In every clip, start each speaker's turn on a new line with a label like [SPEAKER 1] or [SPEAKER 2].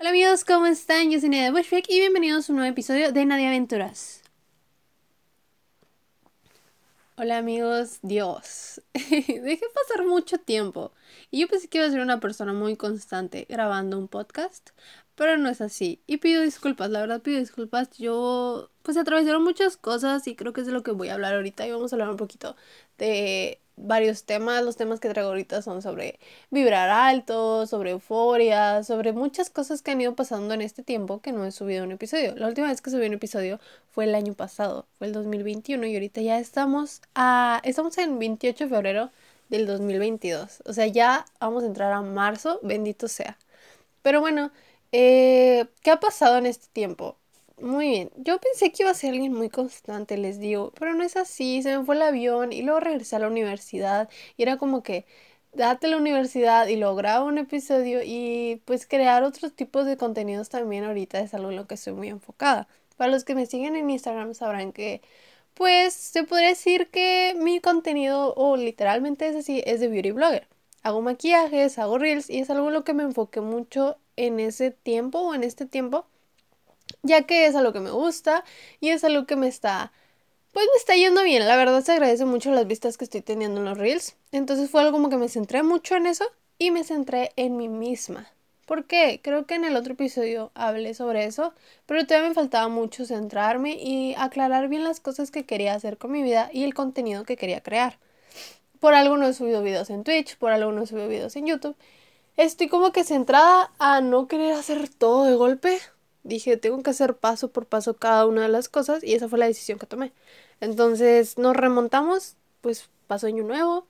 [SPEAKER 1] Hola amigos, ¿cómo están? Yo soy Nadia Bushbeck y bienvenidos a un nuevo episodio de Nadia Aventuras. Hola amigos, Dios. Dejé pasar mucho tiempo y yo pensé que iba a ser una persona muy constante grabando un podcast, pero no es así. Y pido disculpas, la verdad pido disculpas. Yo pues atravesaron muchas cosas y creo que es de lo que voy a hablar ahorita y vamos a hablar un poquito de varios temas. Los temas que traigo ahorita son sobre vibrar alto, sobre euforia, sobre muchas cosas que han ido pasando en este tiempo que no he subido un episodio. La última vez que subí un episodio fue el año pasado, fue el 2021 y ahorita ya estamos a estamos en 28 de febrero del 2022. O sea, ya vamos a entrar a marzo, bendito sea. Pero bueno, eh, ¿qué ha pasado en este tiempo? Muy bien, yo pensé que iba a ser alguien muy constante, les digo, pero no es así, se me fue el avión y luego regresé a la universidad y era como que date la universidad y luego un episodio y pues crear otros tipos de contenidos también ahorita es algo en lo que estoy muy enfocada. Para los que me siguen en Instagram sabrán que pues se podría decir que mi contenido o literalmente es así, es de beauty blogger. Hago maquillajes, hago reels y es algo en lo que me enfoqué mucho en ese tiempo o en este tiempo ya que es algo que me gusta y es algo que me está, pues me está yendo bien. La verdad se agradece mucho las vistas que estoy teniendo en los reels. Entonces fue algo como que me centré mucho en eso y me centré en mí misma. ¿Por qué? Creo que en el otro episodio hablé sobre eso, pero todavía me faltaba mucho centrarme y aclarar bien las cosas que quería hacer con mi vida y el contenido que quería crear. Por algo no he subido videos en Twitch, por algo no he subido videos en YouTube. Estoy como que centrada a no querer hacer todo de golpe, dije, tengo que hacer paso por paso cada una de las cosas y esa fue la decisión que tomé. Entonces nos remontamos, pues pasó año nuevo,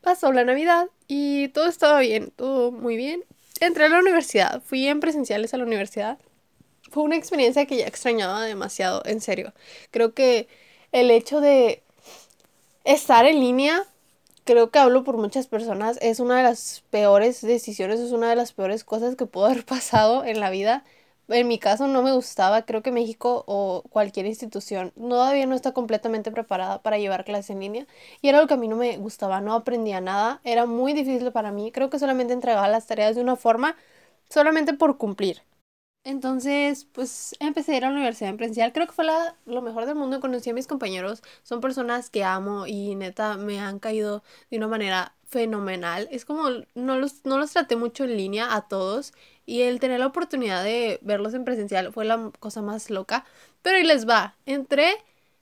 [SPEAKER 1] pasó la Navidad y todo estaba bien, todo muy bien. Entré a la universidad, fui en presenciales a la universidad. Fue una experiencia que ya extrañaba demasiado, en serio. Creo que el hecho de estar en línea, creo que hablo por muchas personas, es una de las peores decisiones, es una de las peores cosas que pudo haber pasado en la vida en mi caso no me gustaba, creo que México o cualquier institución todavía no está completamente preparada para llevar clases en línea y era lo que a mí no me gustaba, no aprendía nada, era muy difícil para mí, creo que solamente entregaba las tareas de una forma solamente por cumplir. Entonces, pues empecé a ir a la universidad en presencial. Creo que fue la, lo mejor del mundo. Conocí a mis compañeros. Son personas que amo y neta me han caído de una manera fenomenal. Es como no los, no los traté mucho en línea a todos. Y el tener la oportunidad de verlos en presencial fue la cosa más loca. Pero ahí les va. Entré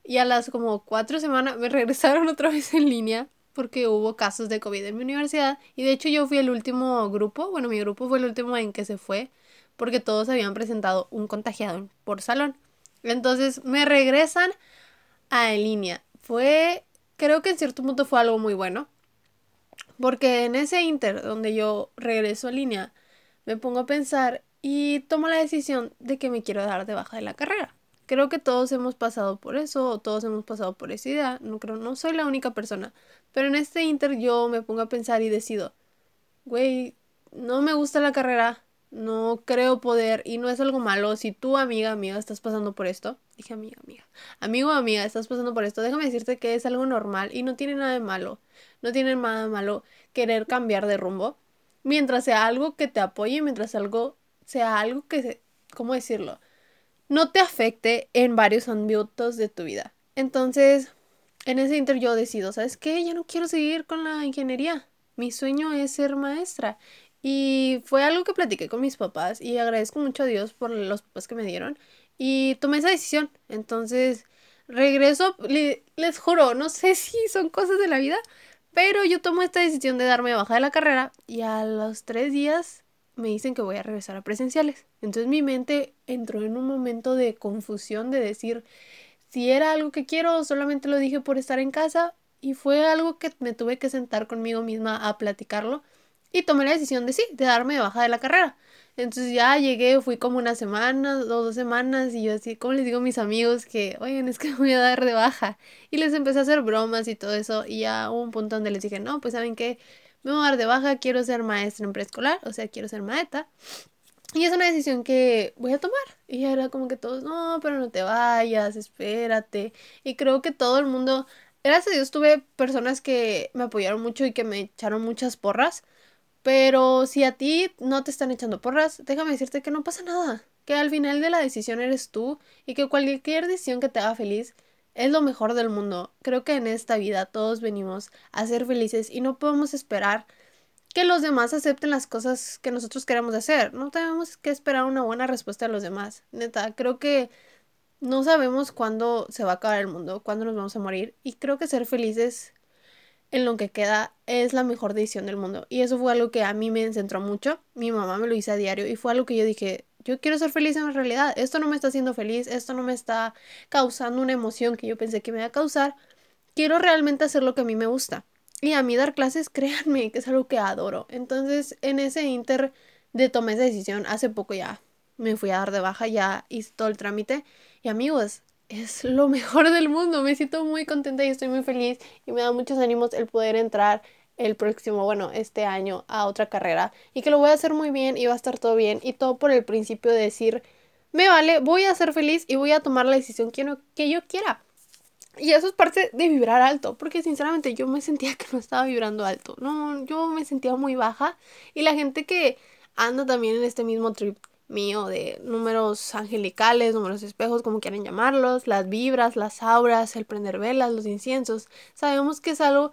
[SPEAKER 1] y a las como cuatro semanas me regresaron otra vez en línea porque hubo casos de COVID en mi universidad. Y de hecho yo fui el último grupo. Bueno, mi grupo fue el último en que se fue porque todos habían presentado un contagiado por salón. Entonces me regresan a en línea. Fue, creo que en cierto punto fue algo muy bueno. Porque en ese inter donde yo regreso a línea, me pongo a pensar y tomo la decisión de que me quiero dar de baja de la carrera. Creo que todos hemos pasado por eso, o todos hemos pasado por esa idea. No creo, no soy la única persona. Pero en este inter yo me pongo a pensar y decido, güey, no me gusta la carrera, no creo poder y no es algo malo. Si tú, amiga, amiga, estás pasando por esto, dije amiga, amiga, amigo, amiga, estás pasando por esto, déjame decirte que es algo normal y no tiene nada de malo. No tiene nada de malo querer cambiar de rumbo. Mientras sea algo que te apoye, mientras algo sea algo que, ¿cómo decirlo? No te afecte en varios ámbitos de tu vida. Entonces, en ese inter yo decido, ¿sabes qué? Ya no quiero seguir con la ingeniería. Mi sueño es ser maestra. Y fue algo que platiqué con mis papás y agradezco mucho a Dios por los papás que me dieron. Y tomé esa decisión. Entonces, regreso, les juro, no sé si son cosas de la vida, pero yo tomo esta decisión de darme baja de la carrera y a los tres días me dicen que voy a regresar a presenciales. Entonces mi mente entró en un momento de confusión de decir si era algo que quiero o solamente lo dije por estar en casa y fue algo que me tuve que sentar conmigo misma a platicarlo y tomé la decisión de sí, de darme baja de la carrera. Entonces ya llegué, fui como una semana o dos semanas y yo así, como les digo a mis amigos que, oigan, es que me voy a dar de baja. Y les empecé a hacer bromas y todo eso y ya hubo un punto donde les dije, no, pues saben que me voy a dar de baja, quiero ser maestra en preescolar, o sea, quiero ser maeta. Y es una decisión que voy a tomar. Y era como que todos, no, pero no te vayas, espérate. Y creo que todo el mundo, gracias a Dios tuve personas que me apoyaron mucho y que me echaron muchas porras Pero si a ti no te están echando porras, déjame decirte que no pasa nada, que al final de la decisión eres tú y que cualquier decisión que te haga feliz es lo mejor del mundo. Creo que en esta vida todos venimos a ser felices y no podemos esperar que los demás acepten las cosas que nosotros queremos hacer. No tenemos que esperar una buena respuesta de los demás. Neta, creo que no sabemos cuándo se va a acabar el mundo, cuándo nos vamos a morir. Y creo que ser felices en lo que queda es la mejor decisión del mundo. Y eso fue algo que a mí me centró mucho. Mi mamá me lo hizo a diario y fue algo que yo dije, yo quiero ser feliz en realidad. Esto no me está haciendo feliz, esto no me está causando una emoción que yo pensé que me iba a causar. Quiero realmente hacer lo que a mí me gusta. Y a mí dar clases, créanme, que es algo que adoro. Entonces, en ese inter de tomar esa decisión, hace poco ya me fui a dar de baja, ya hice todo el trámite. Y amigos, es lo mejor del mundo. Me siento muy contenta y estoy muy feliz. Y me da muchos ánimos el poder entrar el próximo, bueno, este año a otra carrera. Y que lo voy a hacer muy bien y va a estar todo bien. Y todo por el principio de decir, me vale, voy a ser feliz y voy a tomar la decisión que, no, que yo quiera. Y eso es parte de vibrar alto, porque sinceramente yo me sentía que no estaba vibrando alto. No, yo me sentía muy baja. Y la gente que anda también en este mismo trip mío de números angelicales, números espejos, como quieran llamarlos, las vibras, las auras, el prender velas, los inciensos, sabemos que es algo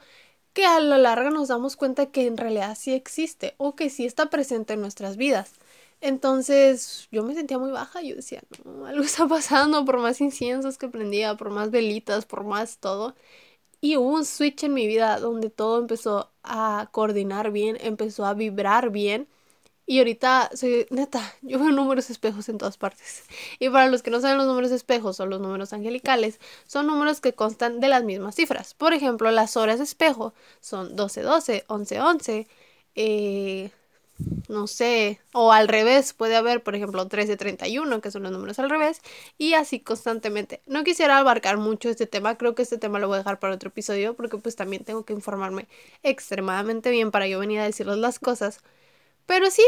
[SPEAKER 1] que a la larga nos damos cuenta que en realidad sí existe o que sí está presente en nuestras vidas. Entonces yo me sentía muy baja, yo decía, no, algo está pasando por más inciensos que prendía, por más velitas, por más todo. Y hubo un switch en mi vida donde todo empezó a coordinar bien, empezó a vibrar bien. Y ahorita soy neta, yo veo números espejos en todas partes. Y para los que no saben los números espejos o los números angelicales, son números que constan de las mismas cifras. Por ejemplo, las horas espejo son 1212, 1111, eh, no sé, o al revés, puede haber, por ejemplo, 1331, que son los números al revés, y así constantemente. No quisiera abarcar mucho este tema, creo que este tema lo voy a dejar para otro episodio, porque pues también tengo que informarme extremadamente bien para yo venir a decirles las cosas. Pero sí,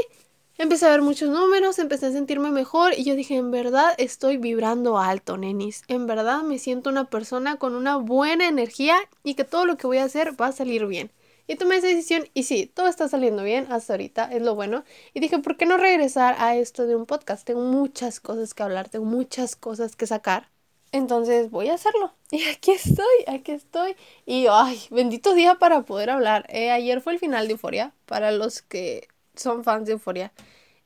[SPEAKER 1] empecé a ver muchos números, empecé a sentirme mejor y yo dije, en verdad estoy vibrando alto, nenis. En verdad me siento una persona con una buena energía y que todo lo que voy a hacer va a salir bien. Y tomé esa decisión y sí, todo está saliendo bien hasta ahorita, es lo bueno. Y dije, ¿por qué no regresar a esto de un podcast? Tengo muchas cosas que hablar, tengo muchas cosas que sacar. Entonces voy a hacerlo. Y aquí estoy, aquí estoy. Y ay, bendito día para poder hablar. Eh, ayer fue el final de Euforia. Para los que son fans de Euforia.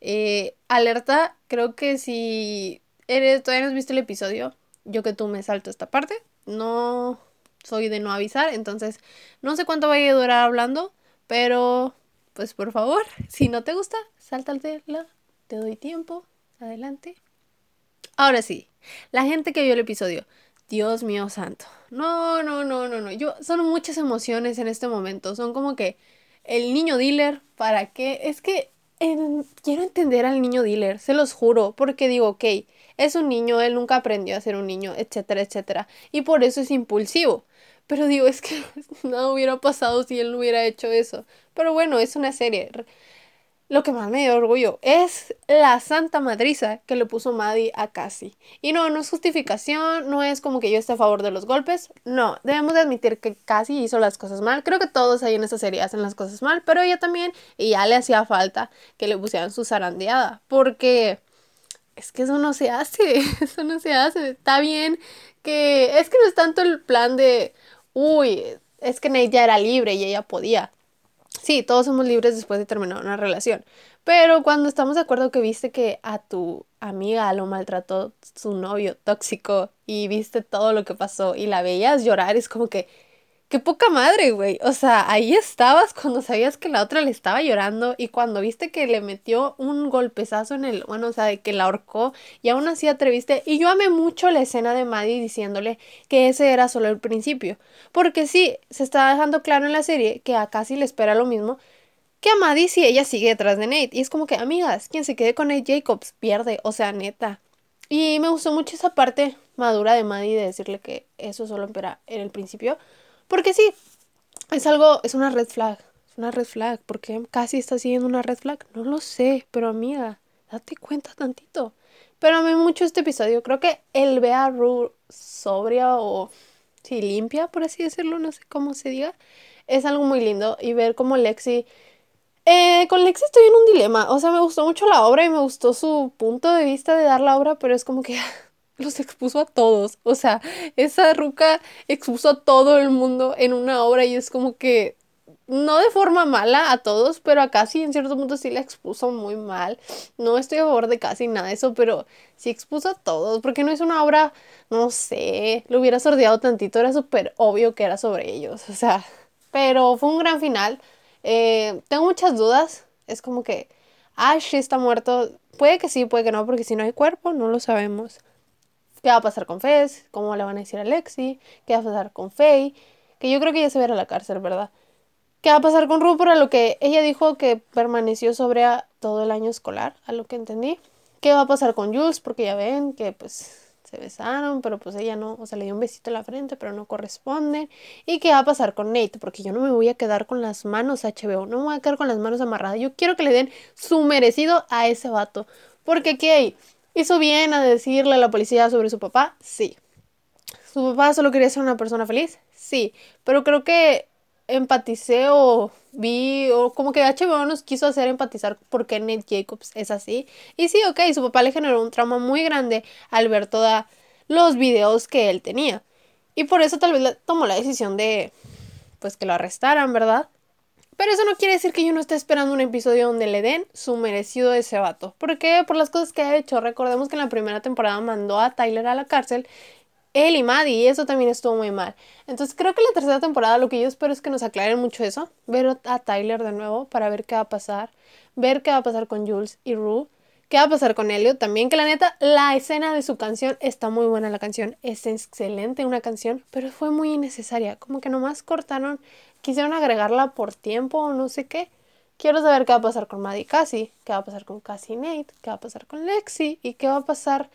[SPEAKER 1] Eh, alerta, creo que si eres, todavía no has visto el episodio, yo que tú me salto esta parte. No soy de no avisar, entonces no sé cuánto vaya a durar hablando, pero pues por favor, si no te gusta, sáltatela, te doy tiempo, adelante. Ahora sí, la gente que vio el episodio, Dios mío santo. No, no, no, no, no. Yo son muchas emociones en este momento. Son como que el niño dealer, ¿para qué? Es que quiero entender al niño dealer, se los juro, porque digo, ok, es un niño, él nunca aprendió a ser un niño, etcétera, etcétera, y por eso es impulsivo. Pero digo, es que nada hubiera pasado si él no hubiera hecho eso. Pero bueno, es una serie lo que más me dio orgullo es la santa madriza que le puso Maddie a Cassie. Y no, no es justificación, no es como que yo esté a favor de los golpes. No, debemos de admitir que Cassie hizo las cosas mal. Creo que todos ahí en esa serie hacen las cosas mal, pero ella también, y ya le hacía falta que le pusieran su zarandeada. Porque es que eso no se hace, eso no se hace. Está bien que es que no es tanto el plan de, uy, es que ella era libre y ella podía. Sí, todos somos libres después de terminar una relación. Pero cuando estamos de acuerdo que viste que a tu amiga lo maltrató su novio tóxico y viste todo lo que pasó y la veías llorar, es como que Qué poca madre, güey. O sea, ahí estabas cuando sabías que la otra le estaba llorando y cuando viste que le metió un golpezazo en el, bueno, o sea, de que la ahorcó y aún así atreviste. Y yo amé mucho la escena de Maddie diciéndole que ese era solo el principio. Porque sí, se está dejando claro en la serie que a Cassie le espera lo mismo que a Maddie si ella sigue detrás de Nate. Y es como que, amigas, quien se quede con Nate Jacobs pierde, o sea, neta. Y me gustó mucho esa parte madura de Maddie de decirle que eso solo era en el principio. Porque sí, es algo, es una red flag. Es una red flag. porque casi está siguiendo una red flag? No lo sé, pero amiga, date cuenta tantito. Pero a mí mucho este episodio. Creo que el ver a Ru sobria o sí, limpia, por así decirlo, no sé cómo se diga, es algo muy lindo. Y ver cómo Lexi Eh, con Lexi estoy en un dilema. O sea, me gustó mucho la obra y me gustó su punto de vista de dar la obra, pero es como que los expuso a todos. O sea, esa ruca expuso a todo el mundo en una obra y es como que no de forma mala a todos, pero a casi en cierto punto sí la expuso muy mal. No estoy a favor de casi nada de eso, pero sí expuso a todos, porque no es una obra, no sé, lo hubiera sordeado tantito, era súper obvio que era sobre ellos, o sea, pero fue un gran final. Eh, tengo muchas dudas, es como que Ash está muerto, puede que sí, puede que no, porque si no hay cuerpo, no lo sabemos. ¿Qué va a pasar con Fez? ¿Cómo le van a decir a Lexi? ¿Qué va a pasar con Faye? Que yo creo que ya se va a a la cárcel, ¿verdad? ¿Qué va a pasar con Ru? a lo que ella dijo que permaneció sobre todo el año escolar, a lo que entendí. ¿Qué va a pasar con Jules? Porque ya ven que pues se besaron, pero pues ella no, o sea, le dio un besito en la frente, pero no corresponde. ¿Y qué va a pasar con Nate? Porque yo no me voy a quedar con las manos HBO, no me voy a quedar con las manos amarradas. Yo quiero que le den su merecido a ese vato. Porque ¿qué? ¿Hizo bien a decirle a la policía sobre su papá? Sí. ¿Su papá solo quería ser una persona feliz? Sí. Pero creo que empaticé o vi, o como que HBO nos quiso hacer empatizar porque Nate Jacobs es así. Y sí, ok, su papá le generó un trauma muy grande al ver todos los videos que él tenía. Y por eso tal vez tomó la decisión de, pues, que lo arrestaran, ¿verdad? Pero eso no quiere decir que yo no esté esperando un episodio donde le den su merecido ese vato. Porque por las cosas que ha hecho, recordemos que en la primera temporada mandó a Tyler a la cárcel él y Maddie, y eso también estuvo muy mal. Entonces creo que la tercera temporada lo que yo espero es que nos aclaren mucho eso, ver a Tyler de nuevo para ver qué va a pasar, ver qué va a pasar con Jules y Rue, qué va a pasar con Elliot también, que la neta, la escena de su canción está muy buena, la canción es excelente una canción, pero fue muy innecesaria, como que nomás cortaron, quisieron agregarla por tiempo o no sé qué. Quiero saber qué va a pasar con Maddie y Cassie, qué va a pasar con Cassie y Nate, qué va a pasar con Lexi y qué va a pasar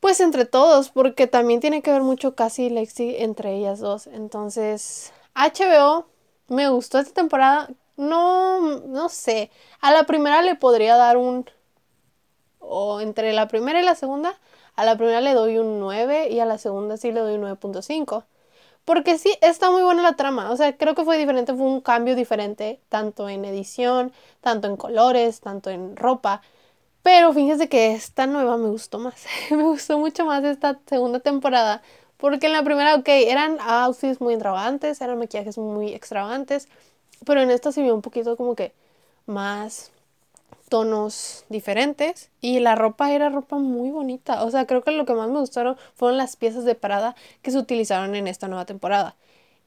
[SPEAKER 1] pues entre todos, porque también tiene que ver mucho casi Lexi entre ellas dos. Entonces, HBO me gustó esta temporada. No, no sé. A la primera le podría dar un... O entre la primera y la segunda, a la primera le doy un 9 y a la segunda sí le doy un 9.5. Porque sí, está muy buena la trama. O sea, creo que fue diferente, fue un cambio diferente, tanto en edición, tanto en colores, tanto en ropa. Pero fíjense que esta nueva me gustó más. me gustó mucho más esta segunda temporada. Porque en la primera, ok, eran outfits muy extravagantes, eran maquillajes muy extravagantes. Pero en esta se vio un poquito como que más tonos diferentes. Y la ropa era ropa muy bonita. O sea, creo que lo que más me gustaron fueron las piezas de parada que se utilizaron en esta nueva temporada.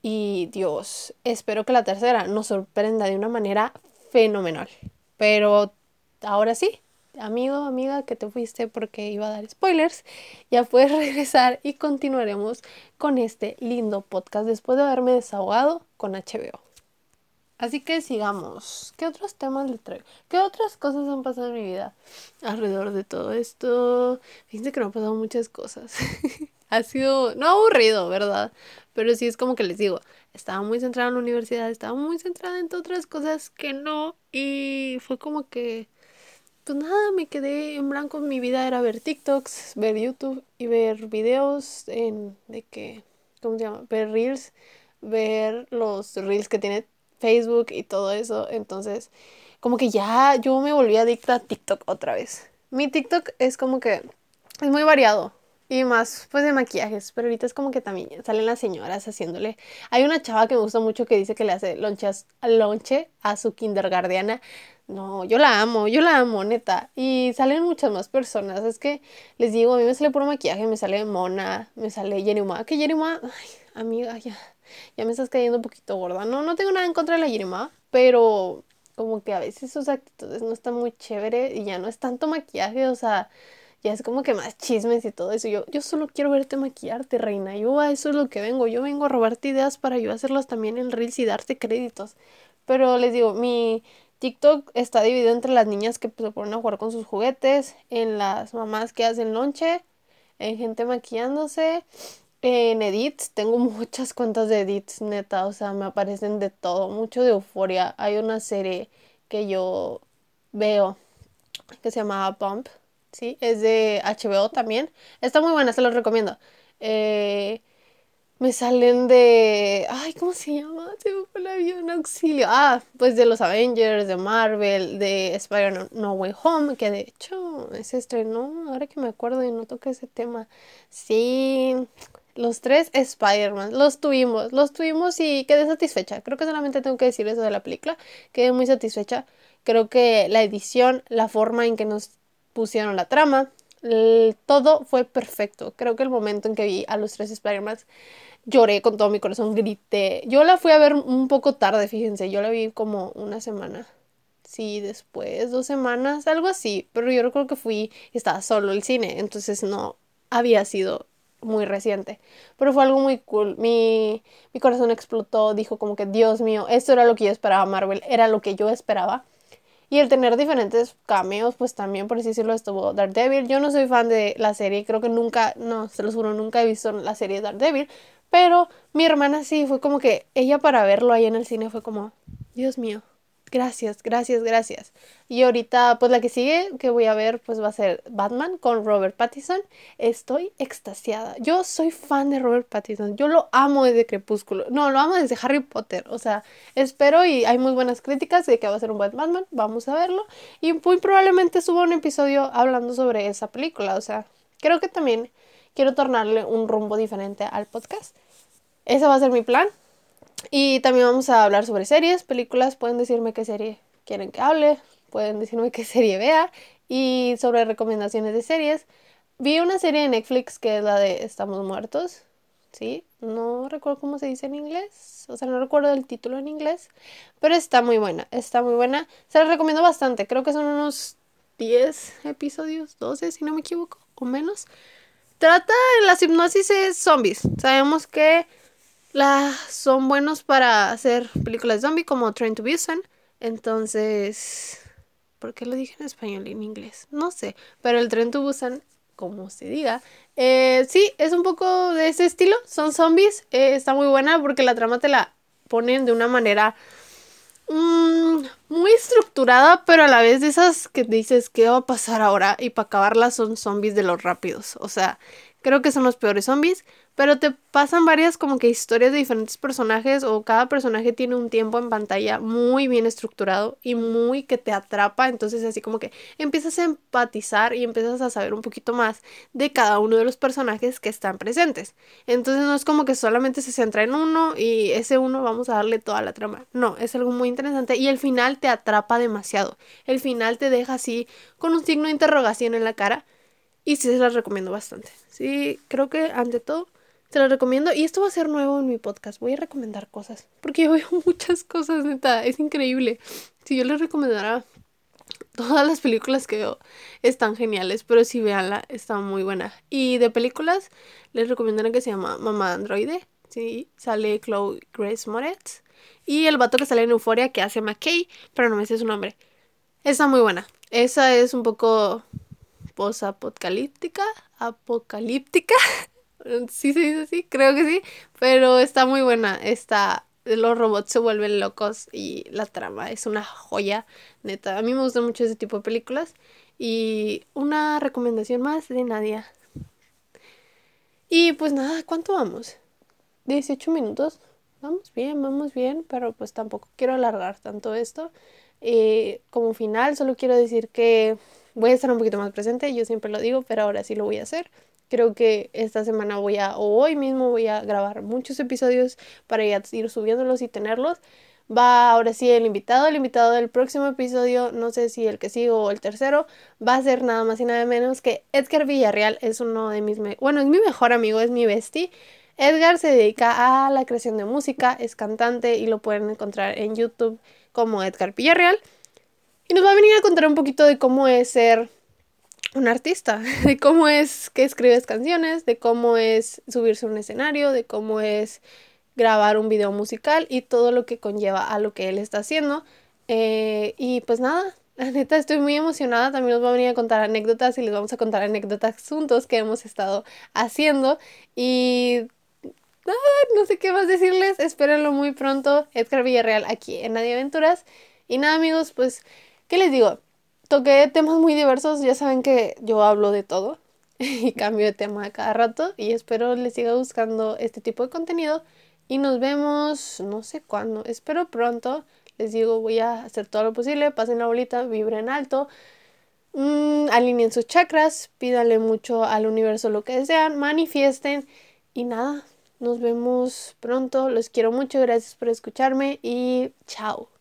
[SPEAKER 1] Y Dios, espero que la tercera nos sorprenda de una manera fenomenal. Pero ahora sí, amigo, amiga, que te fuiste porque iba a dar spoilers, ya puedes regresar y continuaremos con este lindo podcast después de haberme desahogado con HBO. Así que sigamos. ¿Qué otros temas le traigo? ¿Qué otras cosas han pasado en mi vida alrededor de todo esto? Fíjense que no han pasado muchas cosas. ha sido, no aburrido, ¿verdad? Pero sí es como que les digo, estaba muy centrada en la universidad, estaba muy centrada en otras cosas que no. Y fue como que pues nada, me quedé en blanco. Mi vida era ver TikToks, ver YouTube y ver videos en, de que, ¿cómo se llama? Ver Reels, ver los Reels que tiene Facebook y todo eso. Entonces, como que ya yo me volví adicta a TikTok otra vez. Mi TikTok es como que es muy variado. Y más, pues de maquillajes. Pero ahorita es como que también salen las señoras haciéndole. Hay una chava que me gusta mucho que dice que le hace lonche lonche a su kindergardiana. No, yo la amo, yo la amo, neta. Y salen muchas más personas. Es que les digo, a mí me sale puro maquillaje, me sale Mona, me sale Yerima. Que Yerima, ay, amiga, ya, ya me estás cayendo un poquito gorda. No, no tengo nada en contra de la Yerima, pero como que a veces sus actitudes no están muy chévere y ya no es tanto maquillaje, o sea ya es como que más chismes y todo eso. Yo, yo solo quiero verte maquillarte, reina. Yo a eso es lo que vengo. Yo vengo a robarte ideas para yo hacerlas también en Reels y darte créditos. Pero les digo, mi TikTok está dividido entre las niñas que se ponen a jugar con sus juguetes, en las mamás que hacen lonche, en gente maquillándose, en edits. Tengo muchas cuentas de edits, neta. O sea, me aparecen de todo. Mucho de euforia. Hay una serie que yo veo que se llamaba Pump ¿sí? Es de HBO también. Está muy buena, se los recomiendo. Eh, me salen de. Ay, ¿cómo se llama? Se me fue el avión auxilio. Ah, pues de los Avengers, de Marvel, de Spider-Man No Way Home, que de hecho se estrenó, ahora que me acuerdo y no toqué ese tema. Sí, los tres Spider-Man, los tuvimos, los tuvimos y quedé satisfecha. Creo que solamente tengo que decir eso de la película. Quedé muy satisfecha. Creo que la edición, la forma en que nos pusieron la trama, todo fue perfecto. Creo que el momento en que vi a los tres Spider-Man lloré con todo mi corazón, grité. Yo la fui a ver un poco tarde, fíjense, yo la vi como una semana. Sí, después, dos semanas, algo así. Pero yo creo que fui estaba solo el cine, entonces no había sido muy reciente. Pero fue algo muy cool. Mi, mi corazón explotó, dijo como que, Dios mío, esto era lo que yo esperaba Marvel, era lo que yo esperaba. Y el tener diferentes cameos, pues también, por así decirlo, estuvo Daredevil. Yo no soy fan de la serie, creo que nunca, no, se los juro, nunca he visto la serie Daredevil. Pero mi hermana sí, fue como que ella para verlo ahí en el cine fue como, Dios mío, gracias, gracias, gracias. Y ahorita, pues la que sigue que voy a ver, pues va a ser Batman con Robert Pattinson. Estoy extasiada. Yo soy fan de Robert Pattinson. Yo lo amo desde Crepúsculo. No, lo amo desde Harry Potter. O sea, espero y hay muy buenas críticas de que va a ser un buen Batman. Vamos a verlo. Y muy probablemente suba un episodio hablando sobre esa película. O sea, creo que también quiero tornarle un rumbo diferente al podcast. Ese va a ser mi plan. Y también vamos a hablar sobre series, películas. Pueden decirme qué serie quieren que hable. Pueden decirme qué serie vea. Y sobre recomendaciones de series. Vi una serie de Netflix que es la de Estamos Muertos. ¿Sí? No recuerdo cómo se dice en inglés. O sea, no recuerdo el título en inglés. Pero está muy buena. Está muy buena. Se la recomiendo bastante. Creo que son unos 10 episodios, 12 si no me equivoco. O menos. Trata las hipnosis es zombies. Sabemos que las son buenos para hacer películas zombie como Train to Busan. Entonces, ¿por qué lo dije en español y en inglés? No sé, pero el Train to Busan, como se diga, eh, sí, es un poco de ese estilo. Son zombies. Eh, está muy buena porque la trama te la ponen de una manera mm, muy estructurada, pero a la vez de esas que dices, ¿qué va a pasar ahora? Y para acabarlas son zombies de los rápidos. O sea, creo que son los peores zombies, pero te pasan varias como que historias de diferentes personajes o cada personaje tiene un tiempo en pantalla muy bien estructurado y muy que te atrapa, entonces así como que empiezas a empatizar y empiezas a saber un poquito más de cada uno de los personajes que están presentes. Entonces no es como que solamente se centra en uno y ese uno vamos a darle toda la trama. No, es algo muy interesante y el final te atrapa demasiado. El final te deja así con un signo de interrogación en la cara y sí se las recomiendo bastante. Sí, creo que ante todo te lo recomiendo. Y esto va a ser nuevo en mi podcast. Voy a recomendar cosas. Porque yo veo muchas cosas, neta. Es increíble. Si yo les recomendara todas las películas que veo, están geniales. Pero si veanla, está muy buena. Y de películas, les recomiendo que se llama Mamá Androide. Sí, sale Chloe Grace Moretz. Y el vato que sale en Euforia que hace McKay, pero no me sé su nombre. Está muy buena. Esa es un poco posapocalíptica, apocalíptica. sí se dice así, creo que sí, pero está muy buena. Está, los robots se vuelven locos y la trama es una joya, neta. A mí me gusta mucho ese tipo de películas. Y una recomendación más de Nadia. Y pues nada, ¿cuánto vamos? 18 minutos. Vamos bien, vamos bien, pero pues tampoco quiero alargar tanto esto. Eh, como final, solo quiero decir que voy a estar un poquito más presente, yo siempre lo digo, pero ahora sí lo voy a hacer. Creo que esta semana voy a, o hoy mismo voy a grabar muchos episodios para ir subiéndolos y tenerlos. Va ahora sí el invitado, el invitado del próximo episodio, no sé si el que sigo o el tercero, va a ser nada más y nada menos que Edgar Villarreal, es uno de mis, bueno, es mi mejor amigo, es mi bestie. Edgar se dedica a la creación de música, es cantante y lo pueden encontrar en YouTube como Edgar Villarreal. Y nos va a venir a contar un poquito de cómo es ser un artista, de cómo es que escribes canciones, de cómo es subirse a un escenario, de cómo es grabar un video musical y todo lo que conlleva a lo que él está haciendo. Eh, y pues nada, la neta estoy muy emocionada, también nos va a venir a contar anécdotas y les vamos a contar anécdotas juntos que hemos estado haciendo y no sé qué más decirles, espérenlo muy pronto, Edgar Villarreal aquí en Nadie Aventuras. Y nada amigos, pues, ¿qué les digo? Toqué temas muy diversos, ya saben que yo hablo de todo. y cambio de tema cada rato y espero les siga buscando este tipo de contenido y nos vemos no sé cuándo, espero pronto. Les digo, voy a hacer todo lo posible, pasen la bolita, vibren alto, mmm, alineen sus chakras, pídanle mucho al universo lo que desean, manifiesten y nada, nos vemos pronto, los quiero mucho, gracias por escucharme y chao.